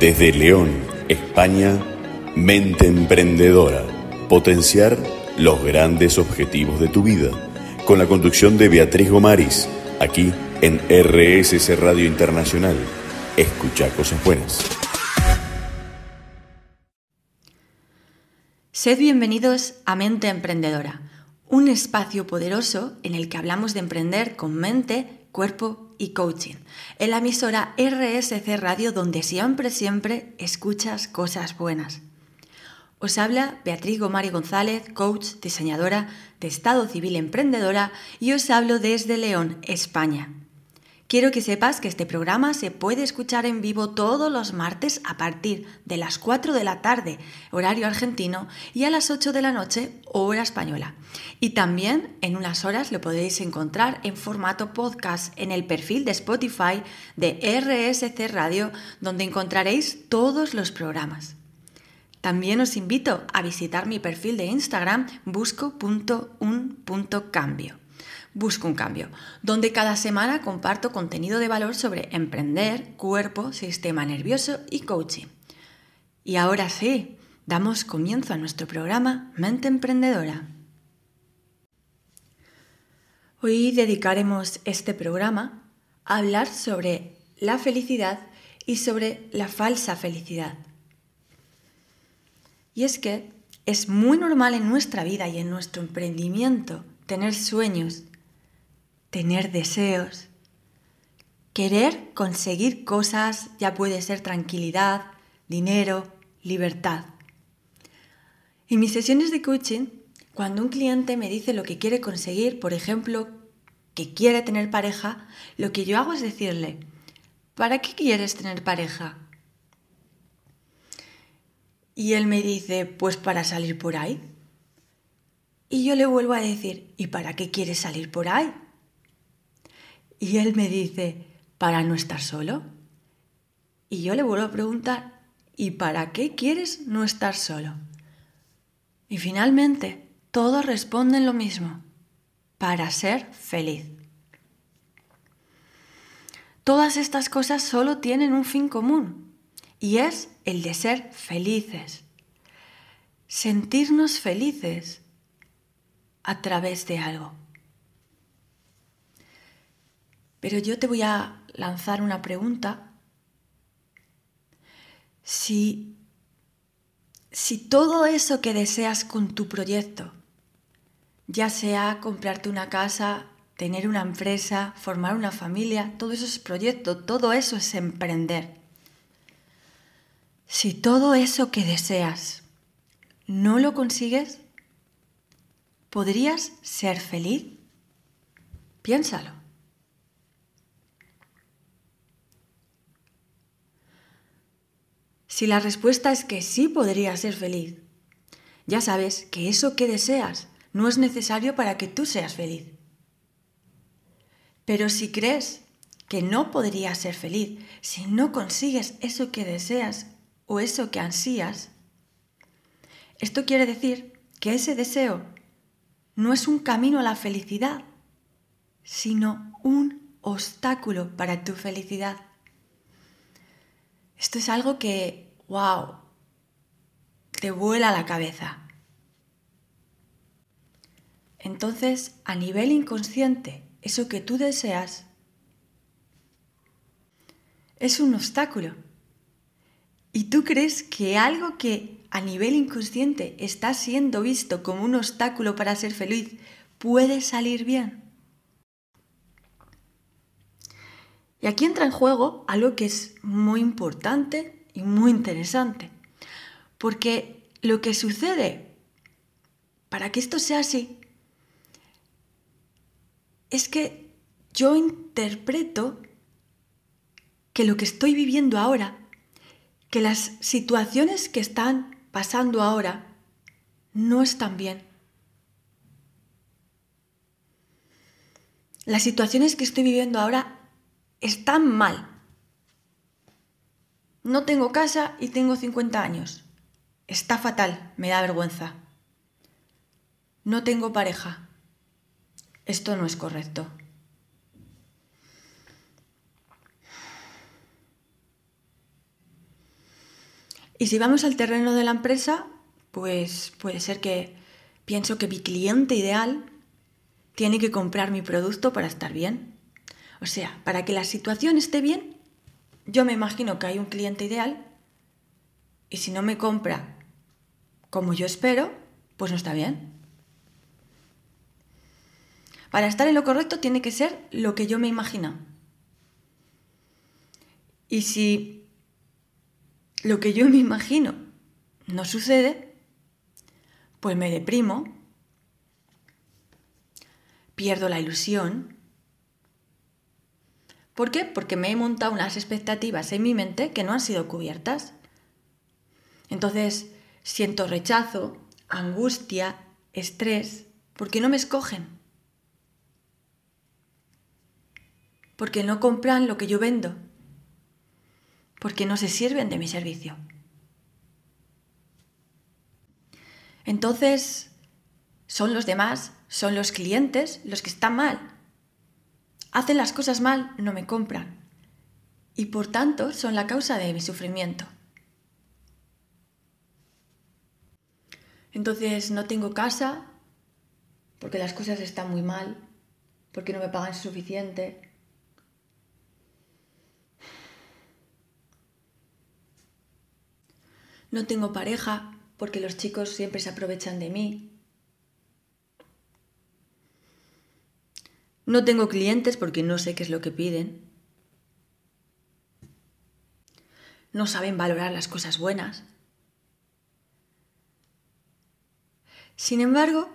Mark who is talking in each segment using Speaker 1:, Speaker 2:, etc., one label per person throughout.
Speaker 1: Desde León, España, Mente Emprendedora. Potenciar los grandes objetivos de tu vida. Con la conducción de Beatriz Gomaris, aquí en RSC Radio Internacional. Escucha cosas buenas.
Speaker 2: Sed bienvenidos a Mente Emprendedora, un espacio poderoso en el que hablamos de emprender con mente, cuerpo y coaching, en la emisora RSC Radio donde siempre, siempre escuchas cosas buenas. Os habla Beatriz Gomari González, coach, diseñadora de Estado Civil Emprendedora y os hablo desde León, España. Quiero que sepas que este programa se puede escuchar en vivo todos los martes a partir de las 4 de la tarde, horario argentino, y a las 8 de la noche, hora española. Y también en unas horas lo podéis encontrar en formato podcast en el perfil de Spotify de RSC Radio, donde encontraréis todos los programas. También os invito a visitar mi perfil de Instagram busco.un.cambio Busco un cambio, donde cada semana comparto contenido de valor sobre emprender, cuerpo, sistema nervioso y coaching. Y ahora sí, damos comienzo a nuestro programa Mente Emprendedora. Hoy dedicaremos este programa a hablar sobre la felicidad y sobre la falsa felicidad. Y es que es muy normal en nuestra vida y en nuestro emprendimiento tener sueños, tener deseos, querer conseguir cosas, ya puede ser tranquilidad, dinero, libertad. En mis sesiones de coaching, cuando un cliente me dice lo que quiere conseguir, por ejemplo, que quiere tener pareja, lo que yo hago es decirle, ¿para qué quieres tener pareja? Y él me dice, pues para salir por ahí. Y yo le vuelvo a decir, ¿y para qué quieres salir por ahí? Y él me dice, para no estar solo. Y yo le vuelvo a preguntar, ¿y para qué quieres no estar solo? Y finalmente, todos responden lo mismo, para ser feliz. Todas estas cosas solo tienen un fin común, y es el de ser felices. Sentirnos felices a través de algo. Pero yo te voy a lanzar una pregunta. Si, si todo eso que deseas con tu proyecto, ya sea comprarte una casa, tener una empresa, formar una familia, todo eso es proyecto, todo eso es emprender. Si todo eso que deseas no lo consigues, ¿podrías ser feliz? Piénsalo. Si la respuesta es que sí podría ser feliz, ya sabes que eso que deseas no es necesario para que tú seas feliz. Pero si crees que no podrías ser feliz si no consigues eso que deseas o eso que ansías, esto quiere decir que ese deseo no es un camino a la felicidad, sino un obstáculo para tu felicidad. Esto es algo que wow, te vuela la cabeza. Entonces, a nivel inconsciente, eso que tú deseas es un obstáculo. Y tú crees que algo que a nivel inconsciente está siendo visto como un obstáculo para ser feliz puede salir bien. Y aquí entra en juego algo que es muy importante y muy interesante. Porque lo que sucede para que esto sea así es que yo interpreto que lo que estoy viviendo ahora, que las situaciones que están pasando ahora no están bien. Las situaciones que estoy viviendo ahora están mal. No tengo casa y tengo 50 años. Está fatal, me da vergüenza. No tengo pareja. Esto no es correcto. Y si vamos al terreno de la empresa, pues puede ser que pienso que mi cliente ideal tiene que comprar mi producto para estar bien. O sea, para que la situación esté bien, yo me imagino que hay un cliente ideal y si no me compra como yo espero, pues no está bien. Para estar en lo correcto tiene que ser lo que yo me imagino. Y si lo que yo me imagino no sucede, pues me deprimo, pierdo la ilusión. ¿Por qué? Porque me he montado unas expectativas en mi mente que no han sido cubiertas. Entonces siento rechazo, angustia, estrés, porque no me escogen. Porque no compran lo que yo vendo. Porque no se sirven de mi servicio. Entonces, son los demás, son los clientes los que están mal. Hacen las cosas mal, no me compran. Y por tanto son la causa de mi sufrimiento. Entonces no tengo casa porque las cosas están muy mal, porque no me pagan suficiente. No tengo pareja porque los chicos siempre se aprovechan de mí. No tengo clientes porque no sé qué es lo que piden. No saben valorar las cosas buenas. Sin embargo,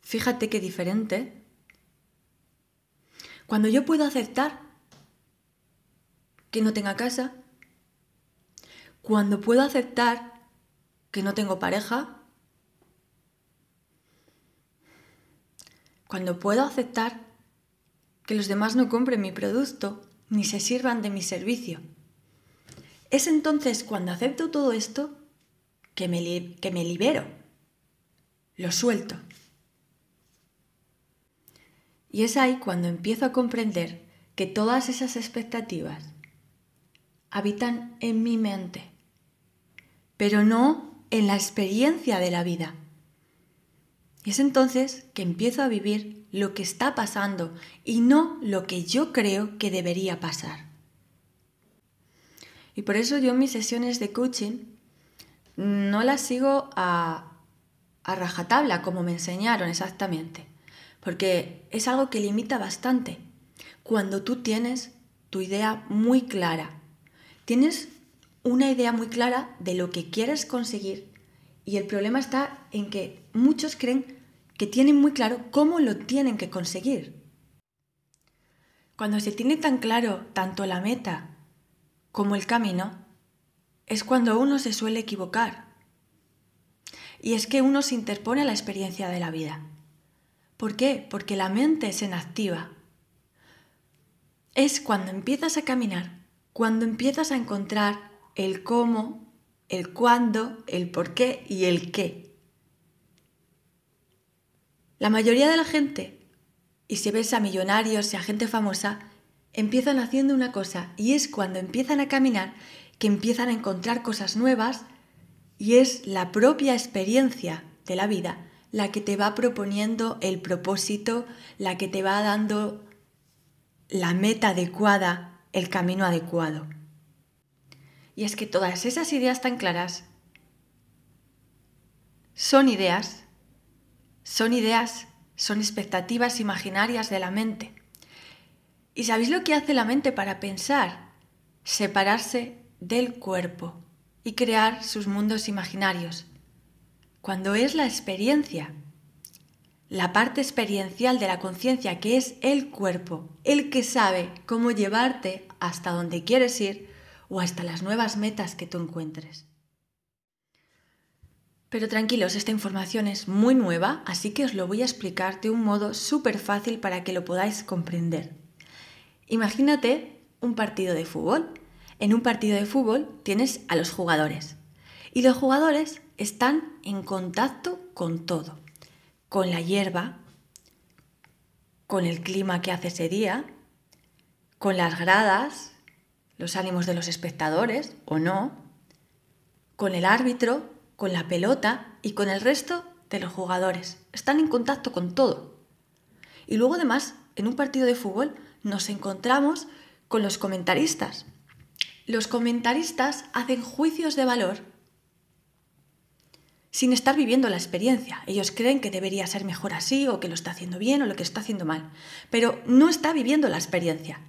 Speaker 2: fíjate qué diferente. Cuando yo puedo aceptar que no tenga casa, cuando puedo aceptar que no tengo pareja, cuando puedo aceptar que los demás no compren mi producto ni se sirvan de mi servicio. Es entonces cuando acepto todo esto que me, que me libero lo suelto. Y es ahí cuando empiezo a comprender que todas esas expectativas habitan en mi mente, pero no en la experiencia de la vida. Y es entonces que empiezo a vivir lo que está pasando y no lo que yo creo que debería pasar. Y por eso yo mis sesiones de coaching no las sigo a, a rajatabla, como me enseñaron exactamente, porque es algo que limita bastante. Cuando tú tienes tu idea muy clara, tienes una idea muy clara de lo que quieres conseguir y el problema está en que muchos creen que tienen muy claro cómo lo tienen que conseguir. Cuando se tiene tan claro tanto la meta como el camino, es cuando uno se suele equivocar y es que uno se interpone a la experiencia de la vida. ¿Por qué? Porque la mente se inactiva. Es cuando empiezas a caminar, cuando empiezas a encontrar el cómo, el cuándo, el por qué y el qué. La mayoría de la gente, y si ves a millonarios y a gente famosa, empiezan haciendo una cosa y es cuando empiezan a caminar que empiezan a encontrar cosas nuevas y es la propia experiencia de la vida la que te va proponiendo el propósito, la que te va dando la meta adecuada, el camino adecuado. Y es que todas esas ideas tan claras son ideas, son ideas, son expectativas imaginarias de la mente. ¿Y sabéis lo que hace la mente para pensar? Separarse del cuerpo y crear sus mundos imaginarios. Cuando es la experiencia, la parte experiencial de la conciencia que es el cuerpo, el que sabe cómo llevarte hasta donde quieres ir o hasta las nuevas metas que tú encuentres. Pero tranquilos, esta información es muy nueva, así que os lo voy a explicar de un modo súper fácil para que lo podáis comprender. Imagínate un partido de fútbol en un partido de fútbol tienes a los jugadores y los jugadores están en contacto con todo, con la hierba, con el clima que hace ese día, con las gradas, los ánimos de los espectadores o no, con el árbitro, con la pelota y con el resto de los jugadores. Están en contacto con todo. Y luego además, en un partido de fútbol, nos encontramos con los comentaristas. Los comentaristas hacen juicios de valor sin estar viviendo la experiencia. Ellos creen que debería ser mejor así o que lo está haciendo bien o lo que está haciendo mal, pero no está viviendo la experiencia.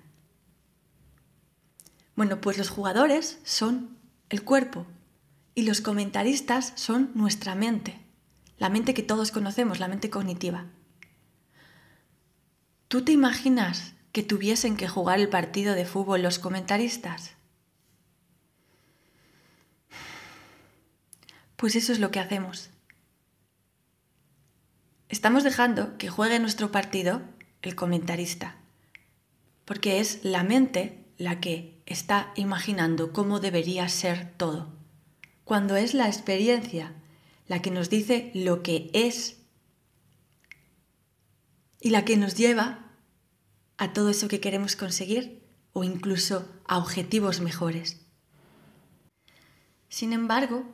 Speaker 2: Bueno, pues los jugadores son el cuerpo y los comentaristas son nuestra mente, la mente que todos conocemos, la mente cognitiva. ¿Tú te imaginas que tuviesen que jugar el partido de fútbol los comentaristas? Pues eso es lo que hacemos. Estamos dejando que juegue nuestro partido el comentarista, porque es la mente la que está imaginando cómo debería ser todo, cuando es la experiencia la que nos dice lo que es y la que nos lleva a todo eso que queremos conseguir o incluso a objetivos mejores. Sin embargo,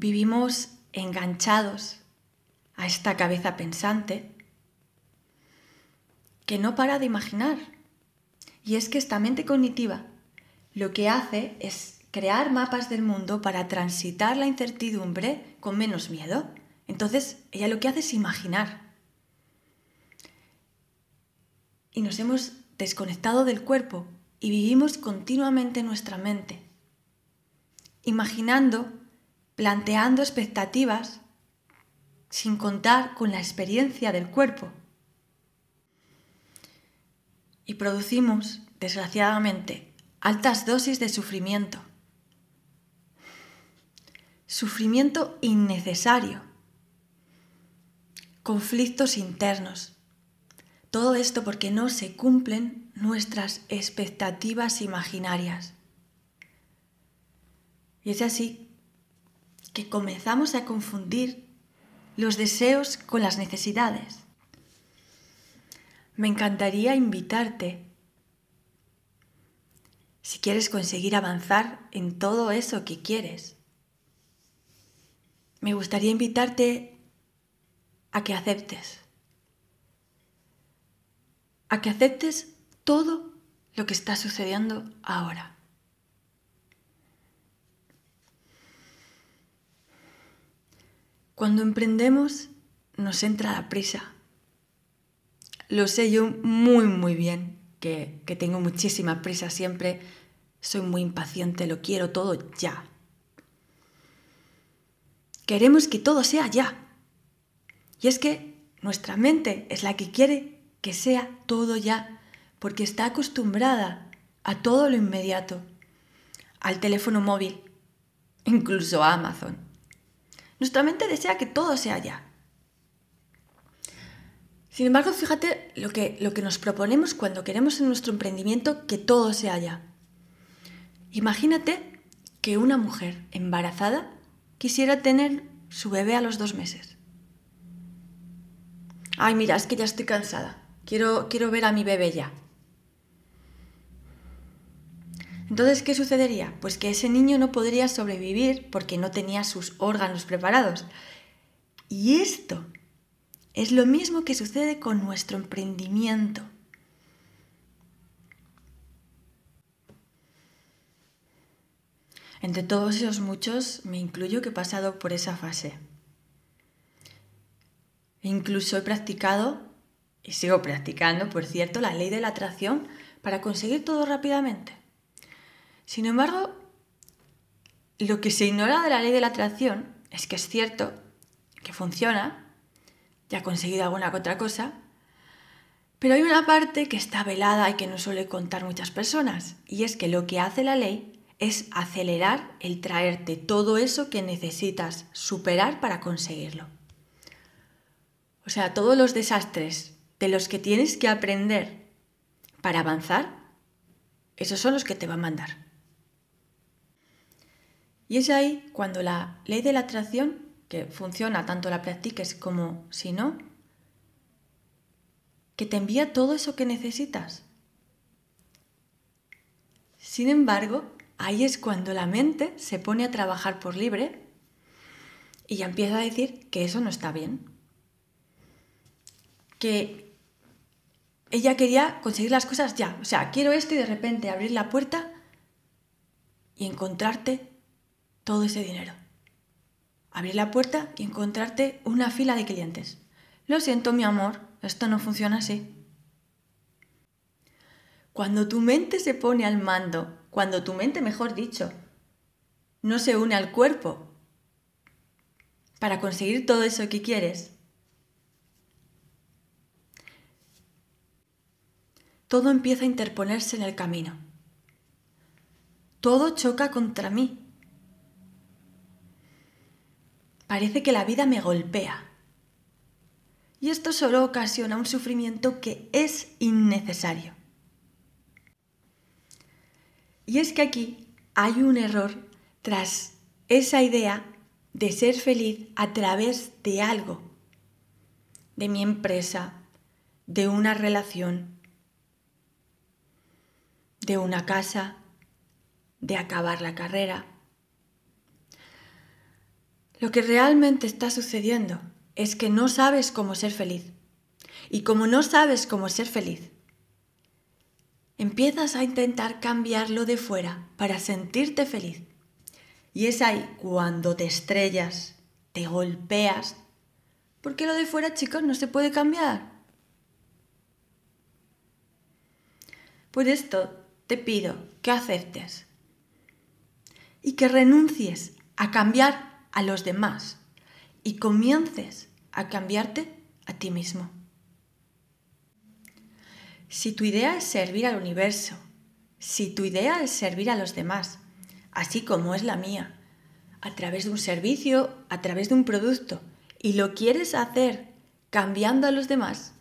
Speaker 2: Vivimos enganchados a esta cabeza pensante que no para de imaginar. Y es que esta mente cognitiva lo que hace es crear mapas del mundo para transitar la incertidumbre con menos miedo. Entonces, ella lo que hace es imaginar. Y nos hemos desconectado del cuerpo y vivimos continuamente en nuestra mente, imaginando planteando expectativas sin contar con la experiencia del cuerpo. Y producimos, desgraciadamente, altas dosis de sufrimiento. Sufrimiento innecesario. Conflictos internos. Todo esto porque no se cumplen nuestras expectativas imaginarias. Y es así que comenzamos a confundir los deseos con las necesidades. Me encantaría invitarte, si quieres conseguir avanzar en todo eso que quieres, me gustaría invitarte a que aceptes, a que aceptes todo lo que está sucediendo ahora. Cuando emprendemos nos entra la prisa. Lo sé yo muy, muy bien, que, que tengo muchísima prisa siempre, soy muy impaciente, lo quiero todo ya. Queremos que todo sea ya. Y es que nuestra mente es la que quiere que sea todo ya, porque está acostumbrada a todo lo inmediato, al teléfono móvil, incluso a Amazon. Nuestra mente desea que todo sea ya. Sin embargo, fíjate lo que, lo que nos proponemos cuando queremos en nuestro emprendimiento que todo sea ya. Imagínate que una mujer embarazada quisiera tener su bebé a los dos meses. Ay, mira, es que ya estoy cansada. Quiero, quiero ver a mi bebé ya. Entonces, ¿qué sucedería? Pues que ese niño no podría sobrevivir porque no tenía sus órganos preparados. Y esto es lo mismo que sucede con nuestro emprendimiento. Entre todos esos muchos, me incluyo que he pasado por esa fase. E incluso he practicado, y sigo practicando, por cierto, la ley de la atracción para conseguir todo rápidamente. Sin embargo, lo que se ignora de la ley de la atracción es que es cierto que funciona, ya ha conseguido alguna otra cosa, pero hay una parte que está velada y que no suele contar muchas personas, y es que lo que hace la ley es acelerar el traerte todo eso que necesitas superar para conseguirlo. O sea, todos los desastres de los que tienes que aprender para avanzar, esos son los que te va a mandar. Y es ahí cuando la ley de la atracción, que funciona tanto la practiques como si no, que te envía todo eso que necesitas. Sin embargo, ahí es cuando la mente se pone a trabajar por libre y ya empieza a decir que eso no está bien. Que ella quería conseguir las cosas ya. O sea, quiero esto y de repente abrir la puerta y encontrarte todo ese dinero. Abrir la puerta y encontrarte una fila de clientes. Lo siento, mi amor, esto no funciona así. Cuando tu mente se pone al mando, cuando tu mente, mejor dicho, no se une al cuerpo para conseguir todo eso que quieres, todo empieza a interponerse en el camino. Todo choca contra mí. Parece que la vida me golpea. Y esto solo ocasiona un sufrimiento que es innecesario. Y es que aquí hay un error tras esa idea de ser feliz a través de algo, de mi empresa, de una relación, de una casa, de acabar la carrera. Lo que realmente está sucediendo es que no sabes cómo ser feliz. Y como no sabes cómo ser feliz, empiezas a intentar cambiarlo de fuera para sentirte feliz. Y es ahí cuando te estrellas, te golpeas, porque lo de fuera, chicos, no se puede cambiar. Por esto te pido que aceptes y que renuncies a cambiar a los demás y comiences a cambiarte a ti mismo. Si tu idea es servir al universo, si tu idea es servir a los demás, así como es la mía, a través de un servicio, a través de un producto, y lo quieres hacer cambiando a los demás,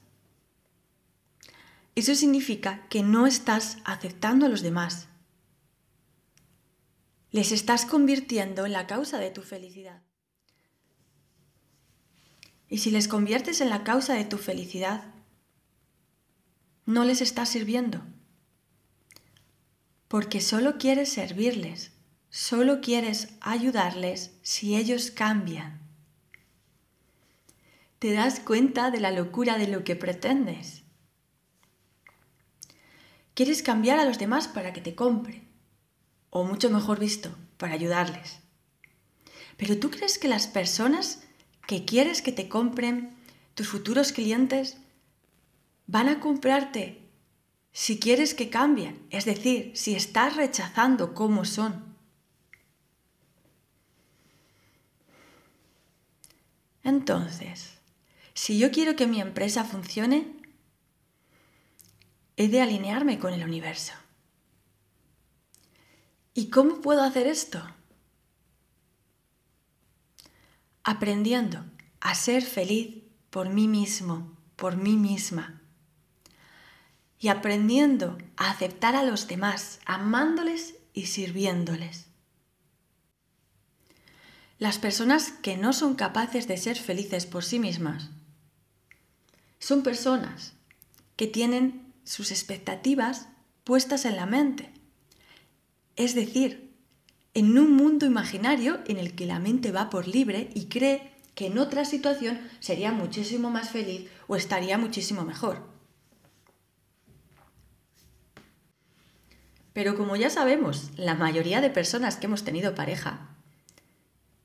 Speaker 2: eso significa que no estás aceptando a los demás. Les estás convirtiendo en la causa de tu felicidad. Y si les conviertes en la causa de tu felicidad, no les estás sirviendo. Porque solo quieres servirles, solo quieres ayudarles si ellos cambian. ¿Te das cuenta de la locura de lo que pretendes? Quieres cambiar a los demás para que te compren, o mucho mejor visto, para ayudarles. Pero tú crees que las personas que quieres que te compren, tus futuros clientes, van a comprarte si quieres que cambien, es decir, si estás rechazando cómo son. Entonces, si yo quiero que mi empresa funcione, he de alinearme con el universo. ¿Y cómo puedo hacer esto? Aprendiendo a ser feliz por mí mismo, por mí misma y aprendiendo a aceptar a los demás, amándoles y sirviéndoles. Las personas que no son capaces de ser felices por sí mismas son personas que tienen sus expectativas puestas en la mente. Es decir, en un mundo imaginario en el que la mente va por libre y cree que en otra situación sería muchísimo más feliz o estaría muchísimo mejor. Pero como ya sabemos, la mayoría de personas que hemos tenido pareja,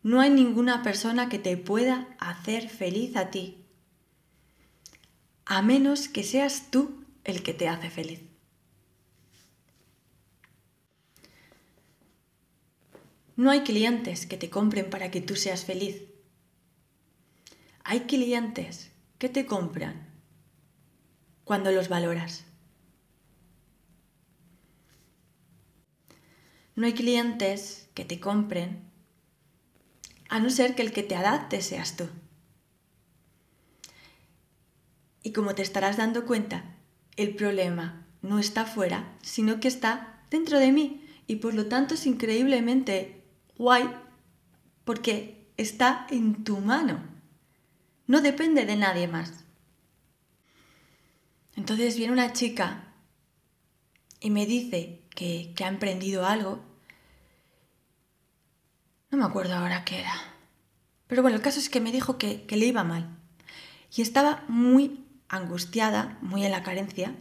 Speaker 2: no hay ninguna persona que te pueda hacer feliz a ti, a menos que seas tú el que te hace feliz. No hay clientes que te compren para que tú seas feliz. Hay clientes que te compran cuando los valoras. No hay clientes que te compren a no ser que el que te adapte seas tú. Y como te estarás dando cuenta, el problema no está fuera, sino que está dentro de mí. Y por lo tanto es increíblemente guay porque está en tu mano. No depende de nadie más. Entonces viene una chica y me dice que, ha emprendido algo, me acuerdo ahora qué era. Pero bueno, el caso es que me dijo que, que le iba mal. Y estaba muy angustiada, muy en la carencia.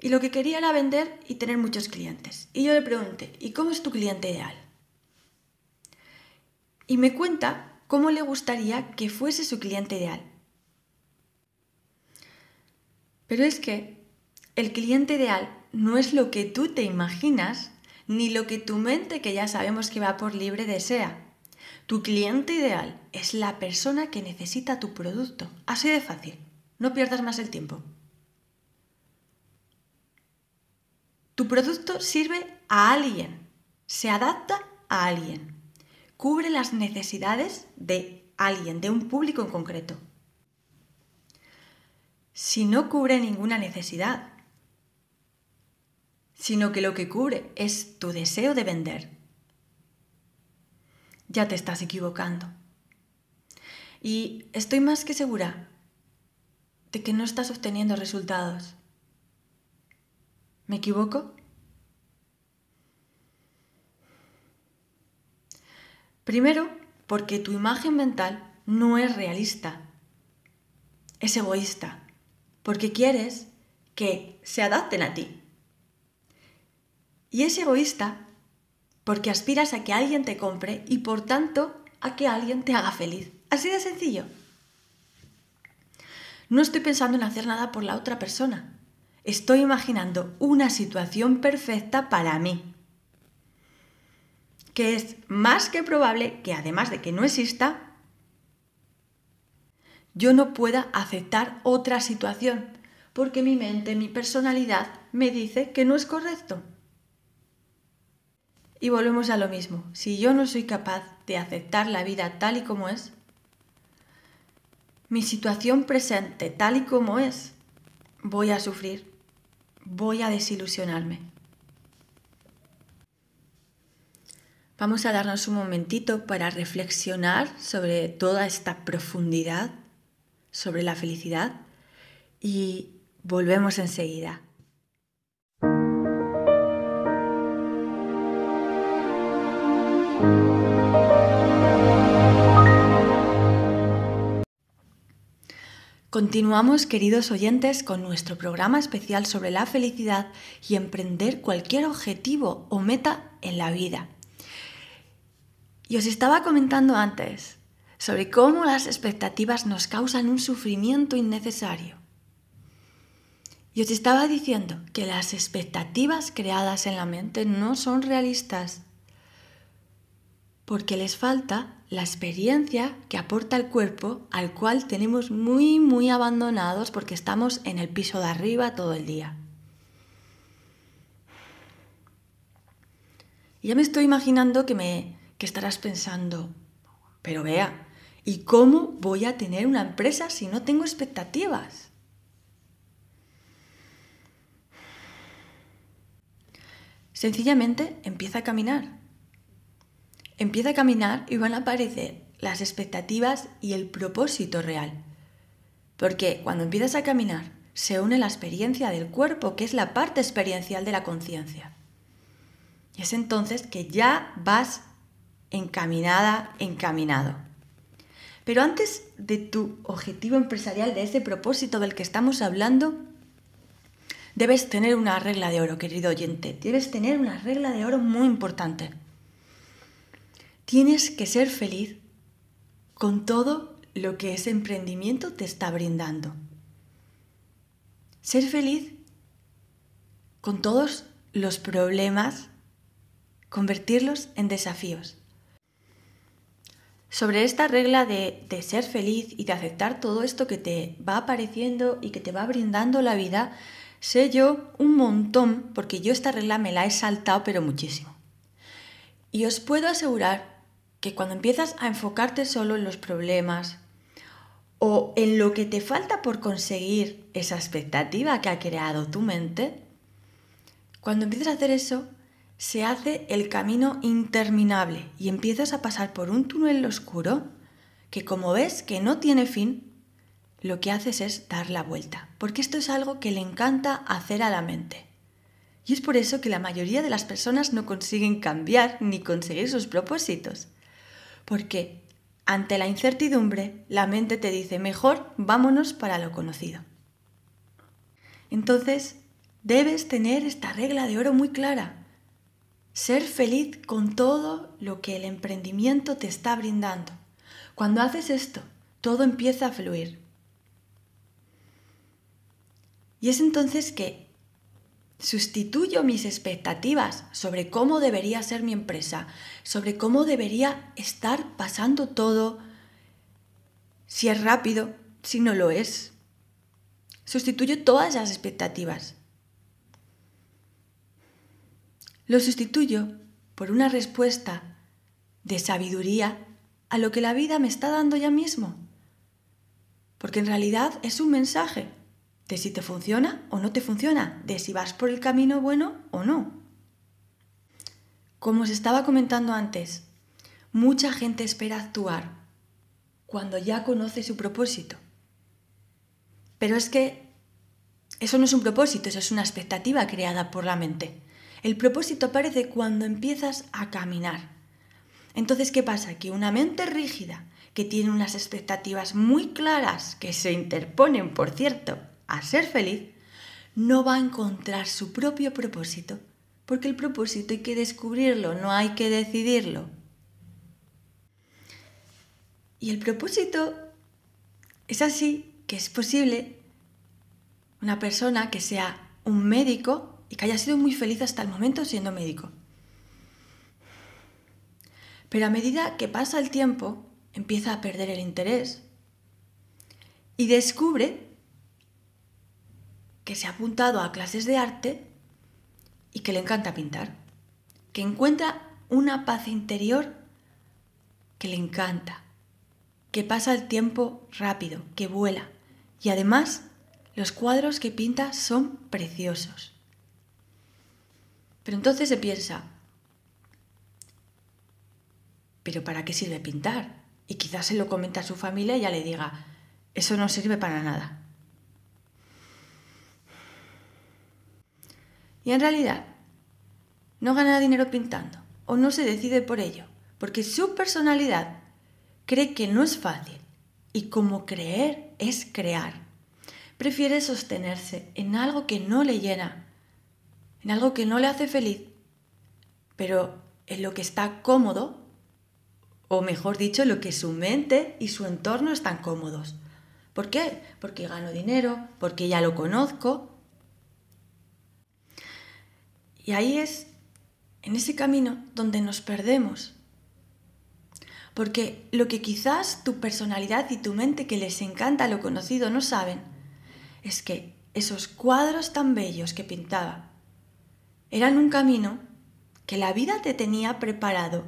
Speaker 2: Y lo que quería era vender y tener muchos clientes. Y yo le pregunté, ¿y cómo es tu cliente ideal? Y me cuenta cómo le gustaría que fuese su cliente ideal. Pero es que el cliente ideal no es lo que tú te imaginas, ni lo que tu mente, que ya sabemos que va por libre, desea. Tu cliente ideal es la persona que necesita tu producto. Así de fácil. No pierdas más el tiempo. Tu producto sirve a alguien, se adapta a alguien, cubre las necesidades de alguien, de un público en concreto. Si no cubre ninguna necesidad, sino que lo que cubre es tu deseo de vender, ya te estás equivocando. Y estoy más que segura de que no estás obteniendo resultados. ¿Me equivoco? Primero, porque tu imagen mental no es realista. Es egoísta, porque quieres que se adapten a ti. Y es egoísta porque aspiras a que alguien te compre y por tanto a que alguien te haga feliz. Así de sencillo. No estoy pensando en hacer nada por la otra persona. Estoy imaginando una situación perfecta para mí. Que es más que probable que además de que no exista, yo no pueda aceptar otra situación, porque mi mente, mi personalidad me dice que no es correcto. Y volvemos a lo mismo. Si yo no soy capaz de aceptar la vida tal y como es, mi situación presente tal y como es, voy a sufrir voy a desilusionarme. Vamos a darnos un momentito para reflexionar sobre toda esta profundidad, sobre la felicidad y volvemos enseguida. Continuamos, queridos oyentes, con nuestro programa especial sobre la felicidad y emprender cualquier objetivo o meta en la vida. Y os estaba comentando antes sobre cómo las expectativas nos causan un sufrimiento innecesario. Y os estaba diciendo que las expectativas creadas en la mente no son realistas, porque les falta la experiencia que aporta el cuerpo al cual tenemos muy, muy abandonados porque estamos en el piso de arriba todo el día. Ya me estoy imaginando que, me, que estarás pensando, pero vea, ¿y cómo voy a tener una empresa si no tengo expectativas? Sencillamente empieza a caminar Empieza a caminar y van a aparecer las expectativas y el propósito real. Porque cuando empiezas a caminar, se une la experiencia del cuerpo, que es la parte experiencial de la conciencia. Y es entonces que ya vas encaminada, encaminado. Pero antes de tu objetivo empresarial, de ese propósito del que estamos hablando, debes tener una regla de oro, querido oyente. Debes tener una regla de oro muy importante. Tienes que ser feliz con todo lo que ese emprendimiento te está brindando. Ser feliz con todos los problemas, convertirlos en desafíos. Sobre esta regla de, de, ser feliz y de aceptar todo esto que te va apareciendo y que te va brindando la vida, sé yo un montón, porque yo esta regla me la he saltado pero muchísimo. Y os puedo asegurar que cuando empiezas a enfocarte solo en los problemas o en lo que te falta por conseguir esa expectativa que ha creado tu mente, cuando empiezas a hacer eso, se hace el camino interminable y empiezas a pasar por un túnel oscuro que como ves que no tiene fin, lo que haces es dar la vuelta, porque esto es algo que le encanta hacer a la mente. Y es por eso que la mayoría de las personas no consiguen cambiar ni conseguir sus propósitos. Porque ante la incertidumbre, la mente te dice, mejor vámonos para lo conocido. Entonces, debes tener esta regla de oro muy clara. Ser feliz con todo lo que el emprendimiento te está brindando. Cuando haces esto, todo empieza a fluir. Y es entonces que sustituyo mis expectativas sobre cómo debería ser mi empresa, sobre cómo debería estar pasando todo, si es rápido, si no lo es. Sustituyo todas las expectativas. Lo sustituyo por una respuesta de sabiduría a lo que la vida me está dando ya mismo. Porque en realidad es un mensaje de si te funciona o no te funciona, de si vas por el camino bueno o no. Como os estaba comentando antes, mucha gente espera actuar cuando ya conoce su propósito. Pero es que eso no es un propósito, eso es una expectativa creada por la mente. El propósito aparece cuando empiezas a caminar. Entonces, ¿qué pasa? Que una mente rígida, que tiene unas expectativas muy claras, que se interponen, por cierto, a ser feliz, no va a encontrar su propio propósito, porque el propósito hay que descubrirlo, no hay que decidirlo. Y el propósito es así que es posible una persona que sea un médico y que haya sido muy feliz hasta el momento siendo médico. Pero a medida que pasa el tiempo, empieza a perder el interés y descubre que se ha apuntado a clases de arte y que le encanta pintar, que encuentra una paz interior que le encanta, que pasa el tiempo rápido, que vuela y además los cuadros que pinta son preciosos. Pero entonces se piensa, ¿pero para qué sirve pintar? Y quizás se lo comenta a su familia y ya le diga, eso no sirve para nada. Y en realidad no gana dinero pintando o no se decide por ello, porque su personalidad cree que no es fácil y como creer es crear. Prefiere sostenerse en algo que no le llena, en algo que no le hace feliz, pero en lo que está cómodo, o mejor dicho, lo que su mente y su entorno están cómodos. ¿Por qué? Porque gano dinero, porque ya lo conozco, y ahí es, en ese camino, donde nos perdemos. Porque lo que quizás tu personalidad y tu mente que les encanta lo conocido no saben, es que esos cuadros tan bellos que pintaba eran un camino que la vida te tenía preparado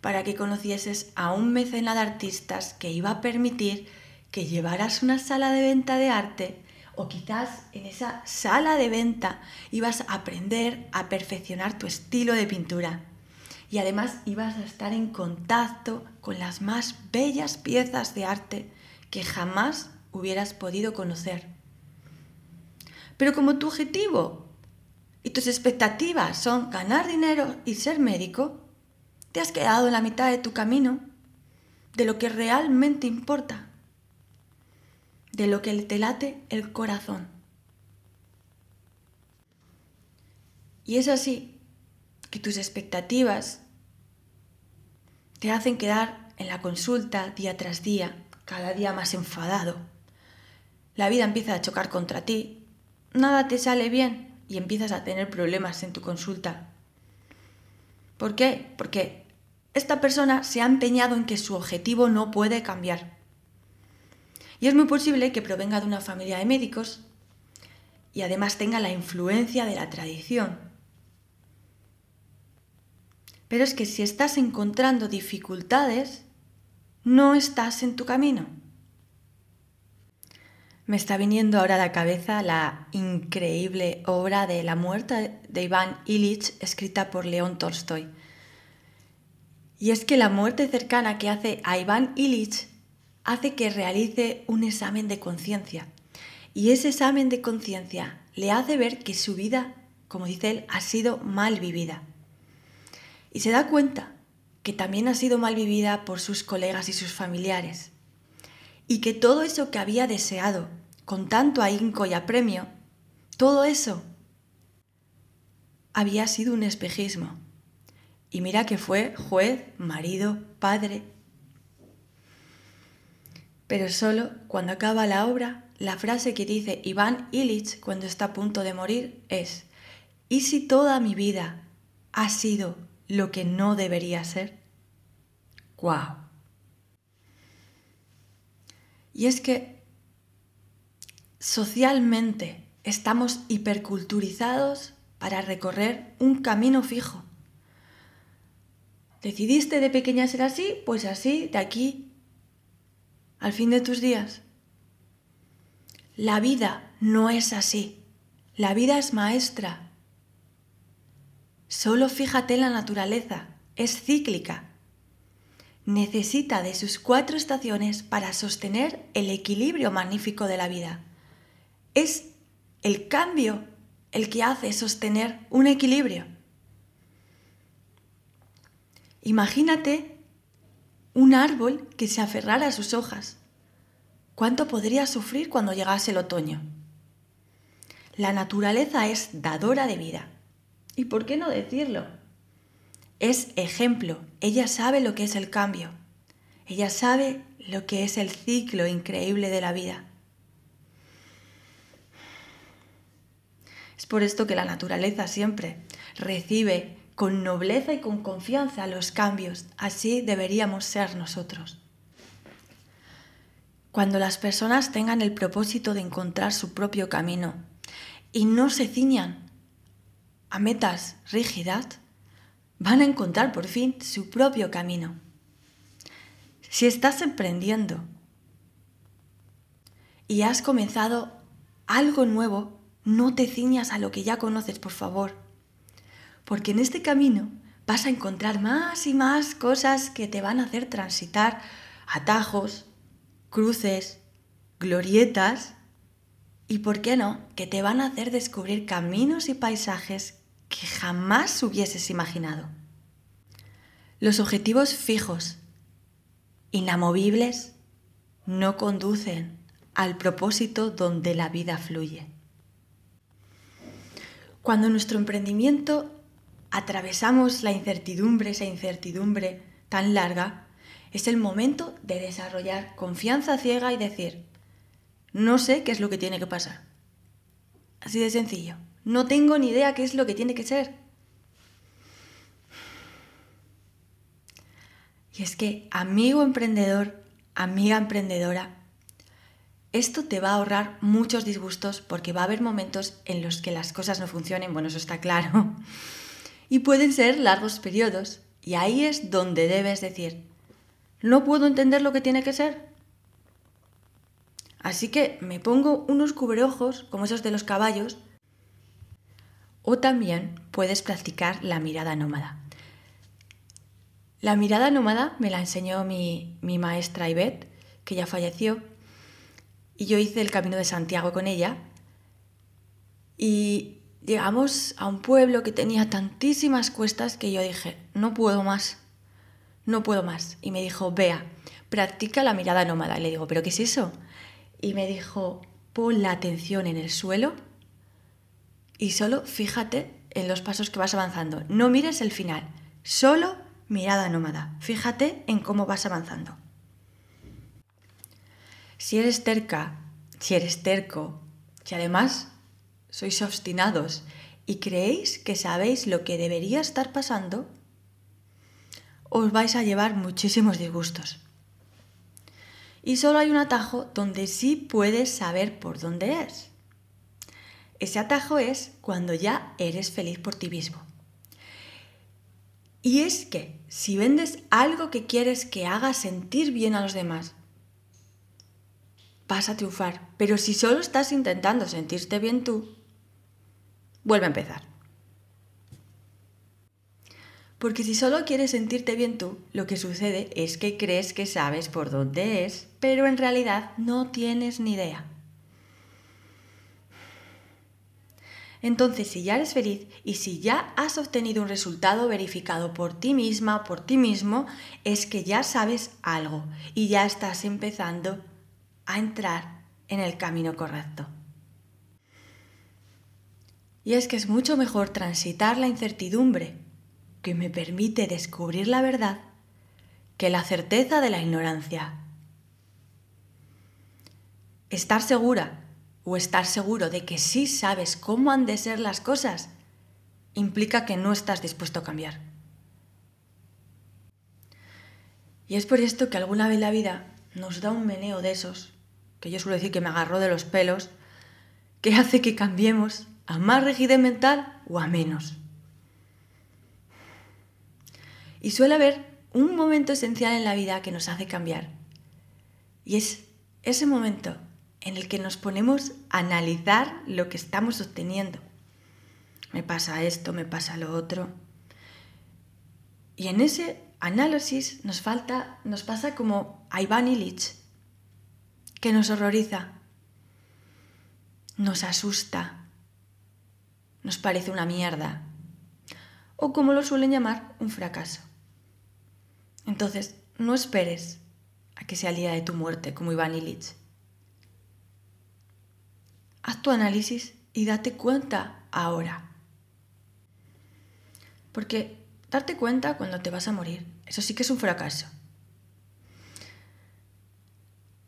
Speaker 2: para que conocieses a un mecenado de artistas que iba a permitir que llevaras una sala de venta de arte o quizás en esa sala de venta ibas a aprender a perfeccionar tu estilo de pintura y además ibas a estar en contacto con las más bellas piezas de arte que jamás hubieras podido conocer. Pero como tu objetivo y tus expectativas son ganar dinero y ser médico, te has quedado en la mitad de tu camino de lo que realmente importa de lo que te late el corazón. Y es así que tus expectativas te hacen quedar en la consulta día tras día, cada día más enfadado. La vida empieza a chocar contra ti, nada te sale bien y empiezas a tener problemas en tu consulta. ¿Por qué? Porque esta persona se ha empeñado en que su objetivo no puede cambiar. Y es muy posible que provenga de una familia de médicos y además tenga la influencia de la tradición. Pero es que si estás encontrando dificultades, no estás en tu camino. Me está viniendo ahora a la cabeza la increíble obra de La muerte de Iván Illich, escrita por León Tolstoy. Y es que la muerte cercana que hace a Iván Illich hace que realice un examen de conciencia. Y ese examen de conciencia le hace ver que su vida como dice él, ha sido mal vivida. Y se da cuenta que también ha sido mal vivida por sus colegas y sus familiares. Y que todo eso que había deseado con tanto ahínco y apremio, todo eso había sido un espejismo. Y mira que fue juez, marido, padre. Pero solo cuando acaba la obra, la frase que dice Iván Illich cuando está a punto de morir es, ¿y si toda mi vida ha sido lo que no debería ser? ¡Guau! Y es que socialmente estamos hiperculturizados para recorrer un camino fijo. ¿Decidiste de pequeña ser así? Pues así, de aquí al fin de tus días. La vida no es así. La vida es maestra. Solo fíjate en la naturaleza. Es cíclica. Necesita de sus cuatro estaciones para sostener el equilibrio magnífico de la vida. Es el cambio el que hace sostener un equilibrio. Imagínate un árbol que se aferrara a sus hojas. ¿Cuánto podría sufrir cuando llegase el otoño? La naturaleza es dadora de vida. ¿Y por qué no decirlo? Es ejemplo. Ella sabe lo que es el cambio. Ella sabe lo que es el ciclo increíble de la vida. Es por esto que la naturaleza siempre recibe con nobleza y con confianza los cambios. Así deberíamos ser nosotros. Cuando las personas tengan el propósito de encontrar su propio camino y no se ciñan a metas rígidas, van a encontrar por fin su propio camino. Si estás emprendiendo y has comenzado algo nuevo, no te ciñas a lo que ya conoces, por favor porque en este camino vas a encontrar más y más cosas que te van a hacer transitar atajos, cruces, glorietas y, ¿por qué no?, que te van a hacer descubrir caminos y paisajes que jamás hubieses imaginado. Los objetivos fijos, inamovibles, no conducen al propósito donde la vida fluye. Cuando nuestro emprendimiento atravesamos la incertidumbre, esa incertidumbre tan larga, es el momento de desarrollar confianza ciega y decir, no sé qué es lo que tiene que pasar. Así de sencillo. No tengo ni idea qué es lo que tiene que ser. Y es que, amigo emprendedor, amiga emprendedora, esto te va a ahorrar muchos disgustos porque va a haber momentos en los que las cosas no funcionen, bueno, eso está claro y pueden ser largos periodos. Y ahí es donde debes decir, no puedo entender lo que tiene que ser. Así que me pongo unos cubreojos, como esos de los caballos, o también puedes practicar la mirada nómada. La mirada nómada me la enseñó mi, mi maestra Ivette, que ya falleció, y yo hice el Camino de Santiago con ella. Y llegamos a un pueblo que tenía tantísimas cuestas que yo dije, no puedo más, no puedo más. Y me dijo, vea, practica la mirada nómada. Y le digo, ¿pero qué es eso? Y me dijo, pon la atención en el suelo y solo fíjate en los pasos que vas avanzando. No mires el final, solo mirada nómada. Fíjate en cómo vas avanzando. Si eres terca, si eres terco, si además sois obstinados y creéis que sabéis lo que debería estar pasando, os vais a llevar muchísimos disgustos. Y solo hay un atajo donde sí puedes saber por dónde es. Ese atajo es cuando ya eres feliz por ti mismo. Y es que si vendes algo que quieres que haga sentir bien a los demás, vas a triunfar. Pero si solo estás intentando sentirte bien tú, vuelve a empezar. Porque si solo quieres sentirte bien tú, lo que sucede es que crees que sabes por dónde es, pero en realidad no tienes ni idea. Entonces, si ya eres feliz y si ya has obtenido un resultado verificado por ti misma, por ti mismo, es que ya sabes algo y ya estás empezando a entrar en el camino correcto. Y es que es mucho mejor transitar la incertidumbre que me permite descubrir la verdad que la certeza de la ignorancia. Estar segura o estar seguro de que sí sabes cómo han de ser las cosas implica que no estás dispuesto a cambiar. Y es por esto que alguna vez la vida nos da un meneo de esos, que yo suelo decir que me agarró de los pelos, que hace que cambiemos a más rigidez mental o a menos. Y suele haber un momento esencial en la vida que nos hace cambiar. Y es ese momento en el que nos ponemos a analizar lo que estamos obteniendo. Me pasa esto, me pasa lo otro. Y en ese análisis nos falta, nos pasa como a Iván Illich, que nos horroriza, nos asusta, nos parece una mierda, o como lo suelen llamar, un fracaso. Entonces, no esperes a que sea el día de tu muerte, como Iván Illich. Haz tu análisis y date cuenta ahora. Porque darte cuenta cuando te vas a morir, eso sí que es un fracaso.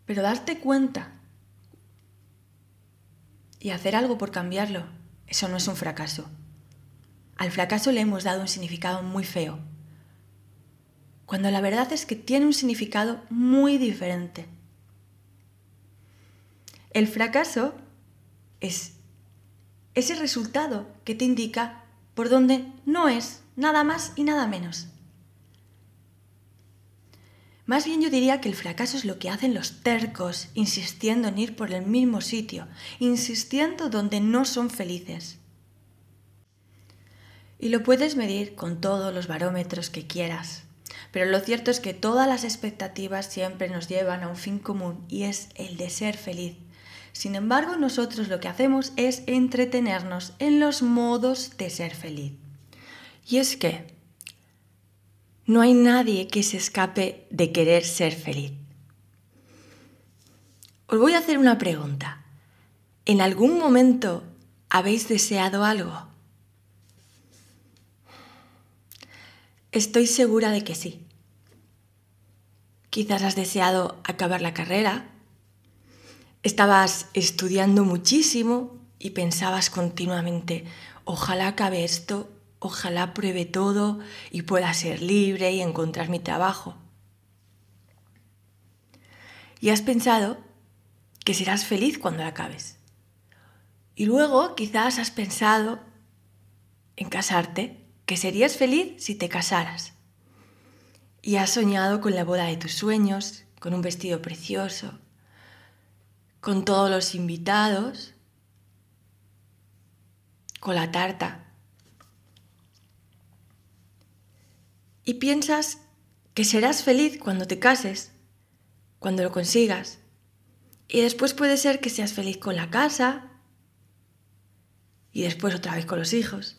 Speaker 2: Pero darte cuenta y hacer algo por cambiarlo, eso no es un fracaso. Al fracaso le hemos dado un significado muy feo, cuando la verdad es que tiene un significado muy diferente. El fracaso es ese resultado que te indica por dónde no es nada más y nada menos. Más bien yo diría que el fracaso es lo que hacen los tercos, insistiendo en ir por el mismo sitio, insistiendo donde no son felices. Y lo puedes medir con todos los barómetros que quieras. Pero lo cierto es que todas las expectativas siempre nos llevan a un fin común y es el de ser feliz. Sin embargo, nosotros lo que hacemos es entretenernos en los modos de ser feliz. Y es que no hay nadie que se escape de querer ser feliz. Os voy a hacer una pregunta. ¿En algún momento habéis deseado algo? Estoy segura de que sí. Quizás has deseado acabar la carrera, estabas estudiando muchísimo y pensabas continuamente, ojalá acabe esto, ojalá pruebe todo y pueda ser libre y encontrar mi trabajo. Y has pensado que serás feliz cuando la acabes. Y luego quizás has pensado en casarte que serías feliz si te casaras. Y has soñado con la boda de tus sueños, con un vestido precioso, con todos los invitados, con la tarta. Y piensas que serás feliz cuando te cases, cuando lo consigas. Y después puede ser que seas feliz con la casa y después otra vez con los hijos.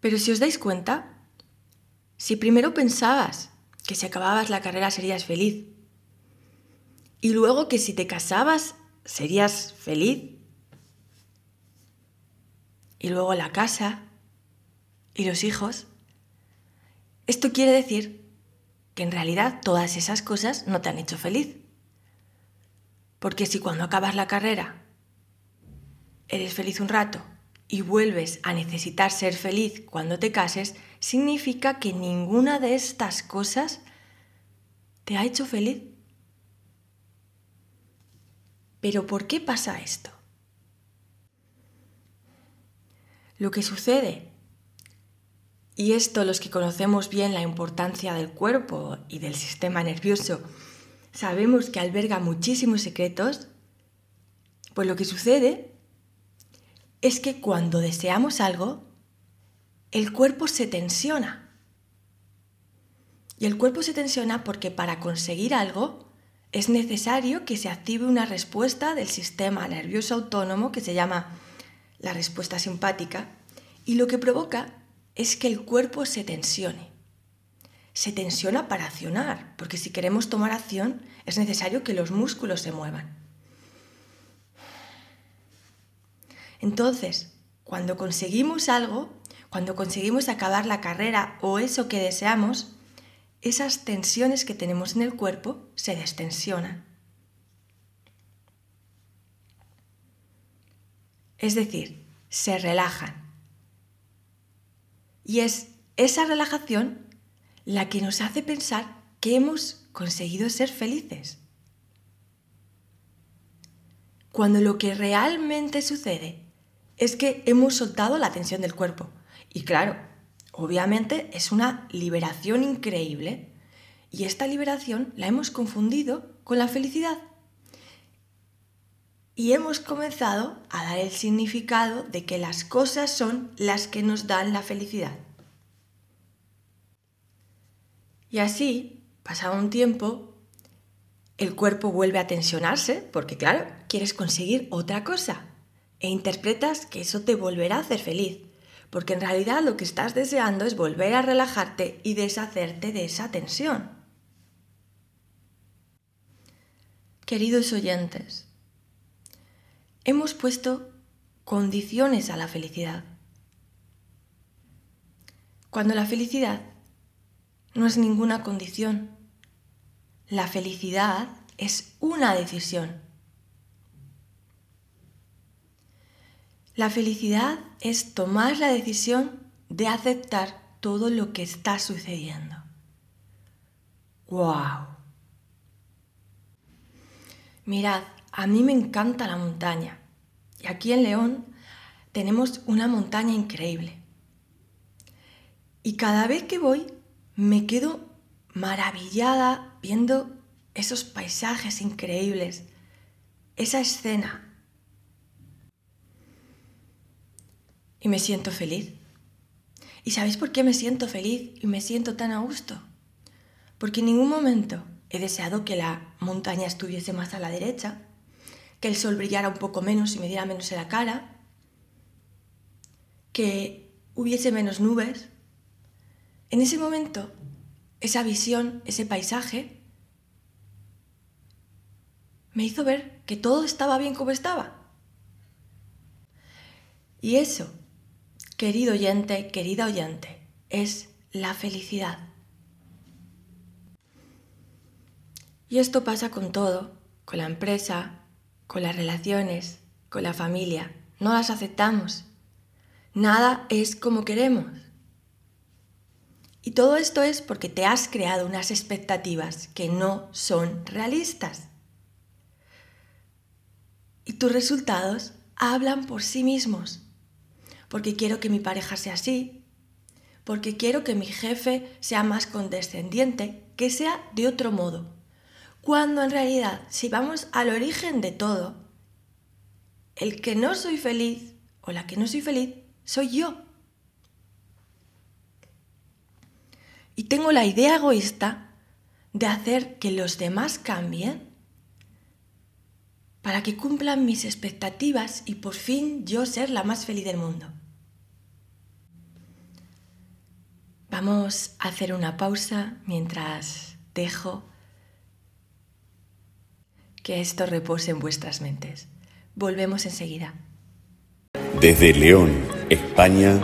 Speaker 2: Pero si os dais cuenta, si primero pensabas que si acababas la carrera serías feliz, y luego que si te casabas serías feliz, y luego la casa y los hijos, esto quiere decir que en realidad todas esas cosas no te han hecho feliz. Porque si cuando acabas la carrera eres feliz un rato y vuelves a necesitar ser feliz cuando te cases, significa que ninguna de estas cosas te ha hecho feliz. Pero ¿por qué pasa esto? Lo que sucede, y esto los que conocemos bien la importancia del cuerpo y del sistema nervioso, sabemos que alberga muchísimos secretos, pues lo que sucede es que cuando deseamos algo, el cuerpo se tensiona. Y el cuerpo se tensiona porque para conseguir algo es necesario que se active una respuesta del sistema nervioso autónomo que se llama la respuesta simpática y lo que provoca es que el cuerpo se tensione. Se tensiona para accionar, porque si queremos tomar acción es necesario que los músculos se muevan. Entonces, cuando conseguimos algo, cuando conseguimos acabar la carrera o eso que deseamos, esas tensiones que tenemos en el cuerpo se destensionan. Es decir, se relajan. Y es esa relajación la que nos hace pensar que hemos conseguido ser felices. Cuando lo que realmente sucede es que hemos soltado la tensión del cuerpo. Y claro, Obviamente es una liberación increíble y esta liberación la hemos confundido con la felicidad. Y hemos comenzado a dar el significado de que las cosas son las que nos dan la felicidad. Y así, pasado un tiempo, el cuerpo vuelve a tensionarse porque, claro, quieres conseguir otra cosa e interpretas que eso te volverá a hacer feliz porque en realidad lo que estás deseando es volver a relajarte y deshacerte de esa tensión. Queridos oyentes, hemos puesto condiciones a la felicidad. Cuando la felicidad no es ninguna condición, la felicidad es una decisión. La felicidad es tomar la decisión de aceptar todo lo que está sucediendo. ¡Wow! Mirad, a mí me encanta la montaña. Y aquí en León tenemos una montaña increíble. Y cada vez que voy me quedo maravillada viendo esos paisajes increíbles, esa escena y me siento feliz. ¿Y sabéis por qué me siento feliz y me siento tan a gusto? Porque en ningún momento he deseado que la montaña estuviese más a la derecha, que el sol brillara un poco menos y me diera menos en la cara, que hubiese menos nubes. En ese momento, esa visión, ese paisaje, me hizo ver que todo estaba bien como estaba. Y eso Querido oyente, querida oyente, es la felicidad. Y esto pasa con todo, con la empresa, con las relaciones, con la familia. No las aceptamos. Nada es como queremos. Y todo esto es porque te has creado unas expectativas que no son realistas. Y tus resultados hablan por sí mismos porque quiero que mi pareja sea así, porque quiero que mi jefe sea más condescendiente, que sea de otro modo. Cuando en realidad, si vamos al origen de todo, el que no soy feliz o la que no soy feliz soy yo. Y tengo la idea egoísta de hacer que los demás cambien para que cumplan mis expectativas y por fin yo ser la más feliz del mundo. Vamos a hacer una pausa mientras dejo que esto repose en vuestras mentes. Volvemos enseguida.
Speaker 1: Desde León, España,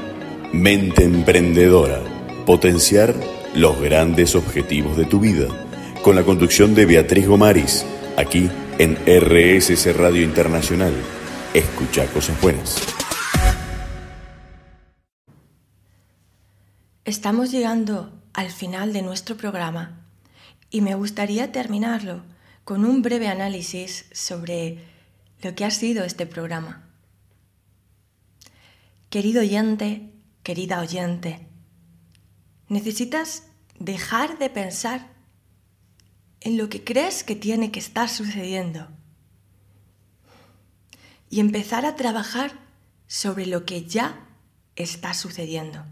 Speaker 1: Mente Emprendedora. Potenciar los grandes objetivos de tu vida. Con la conducción de Beatriz Gomaris, aquí en RSC Radio Internacional. Escucha cosas buenas.
Speaker 2: Estamos llegando al final de nuestro programa y me gustaría terminarlo con un breve análisis sobre lo que ha sido este programa. Querido oyente, querida oyente, necesitas dejar de pensar en lo que crees que tiene que estar sucediendo y empezar a trabajar sobre lo que ya está sucediendo.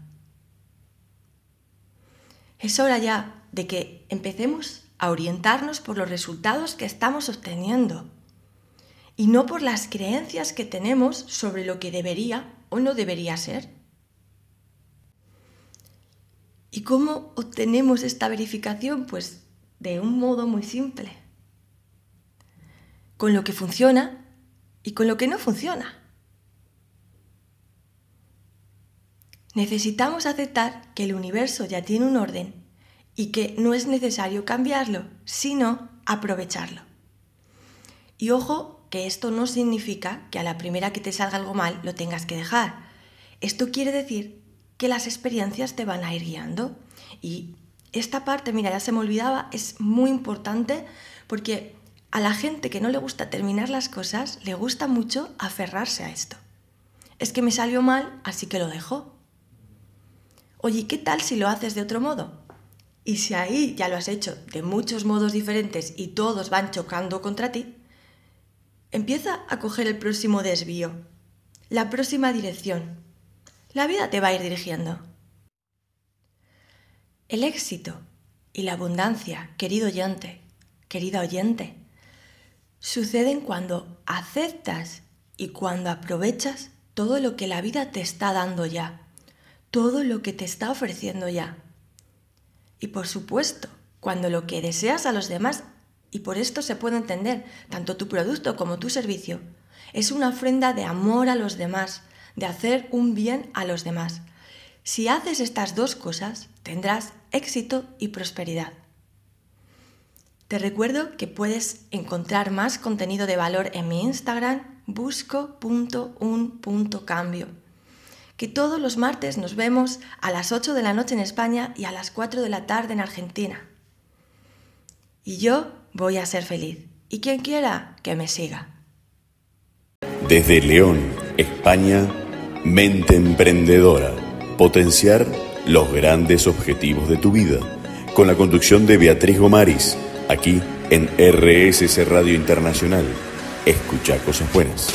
Speaker 2: Es hora ya de que empecemos a orientarnos por los resultados que estamos obteniendo y no por las creencias que tenemos sobre lo que debería o no debería ser. ¿Y cómo obtenemos esta verificación? Pues de un modo muy simple. Con lo que funciona y con lo que no funciona. Necesitamos aceptar que el universo ya tiene un orden y que no es necesario cambiarlo, sino aprovecharlo. Y ojo que esto no significa que a la primera que te salga algo mal lo tengas que dejar. Esto quiere decir que las experiencias te van a ir guiando. Y esta parte, mira, ya se me olvidaba, es muy importante porque a la gente que no le gusta terminar las cosas, le gusta mucho aferrarse a esto. Es que me salió mal, así que lo dejo. Oye, ¿qué tal si lo haces de otro modo? Y si ahí ya lo has hecho de muchos modos diferentes y todos van chocando contra ti, empieza a coger el próximo desvío, la próxima dirección. La vida te va a ir dirigiendo. El éxito y la abundancia, querido oyente, querida oyente, suceden cuando aceptas y cuando aprovechas todo lo que la vida te está dando ya todo lo que te está ofreciendo ya. Y por supuesto, cuando lo que deseas a los demás, y por esto se puede entender tanto tu producto como tu servicio, es una ofrenda de amor a los demás, de hacer un bien a los demás. Si haces estas dos cosas, tendrás éxito y prosperidad. Te recuerdo que puedes encontrar más contenido de valor en mi Instagram busco.un.cambio que todos los martes nos vemos a las 8 de la noche en España y a las 4 de la tarde en Argentina. Y yo voy a ser feliz. Y quien quiera, que me siga.
Speaker 1: Desde León, España, Mente Emprendedora. Potenciar los grandes objetivos de tu vida. Con la conducción de Beatriz Gomaris, aquí en RSC Radio Internacional. Escucha cosas buenas.